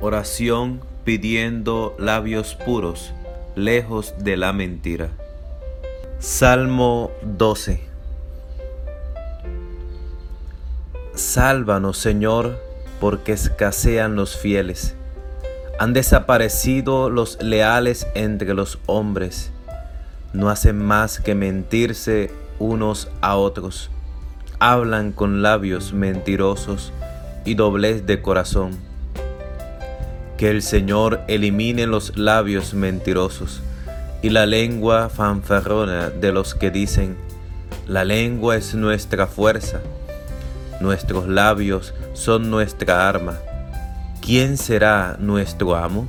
Oración pidiendo labios puros, lejos de la mentira. Salmo 12. Sálvanos, Señor, porque escasean los fieles. Han desaparecido los leales entre los hombres. No hacen más que mentirse unos a otros. Hablan con labios mentirosos y doblez de corazón. Que el Señor elimine los labios mentirosos y la lengua fanfarrona de los que dicen, la lengua es nuestra fuerza, nuestros labios son nuestra arma. ¿Quién será nuestro amo?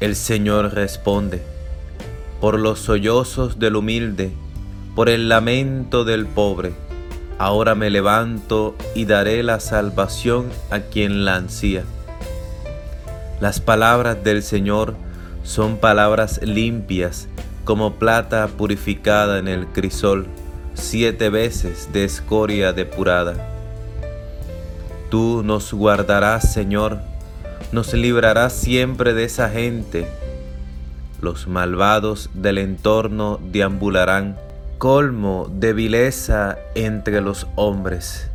El Señor responde, por los sollozos del humilde, por el lamento del pobre, ahora me levanto y daré la salvación a quien la ansía. Las palabras del Señor son palabras limpias como plata purificada en el crisol, siete veces de escoria depurada. Tú nos guardarás, Señor, nos librarás siempre de esa gente. Los malvados del entorno deambularán colmo de vileza entre los hombres.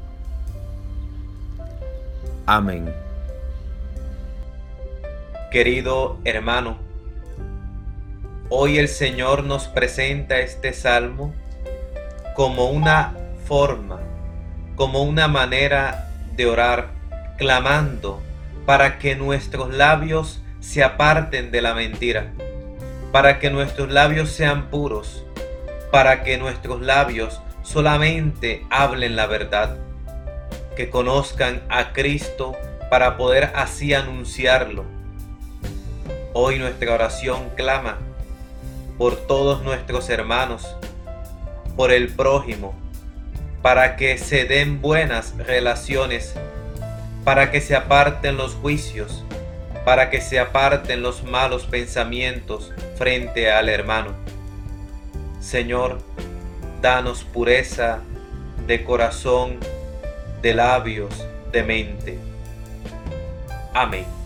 Amén. Querido hermano, hoy el Señor nos presenta este salmo como una forma, como una manera de orar, clamando para que nuestros labios se aparten de la mentira, para que nuestros labios sean puros, para que nuestros labios solamente hablen la verdad, que conozcan a Cristo para poder así anunciarlo. Hoy nuestra oración clama por todos nuestros hermanos, por el prójimo, para que se den buenas relaciones, para que se aparten los juicios, para que se aparten los malos pensamientos frente al hermano. Señor, danos pureza de corazón, de labios, de mente. Amén.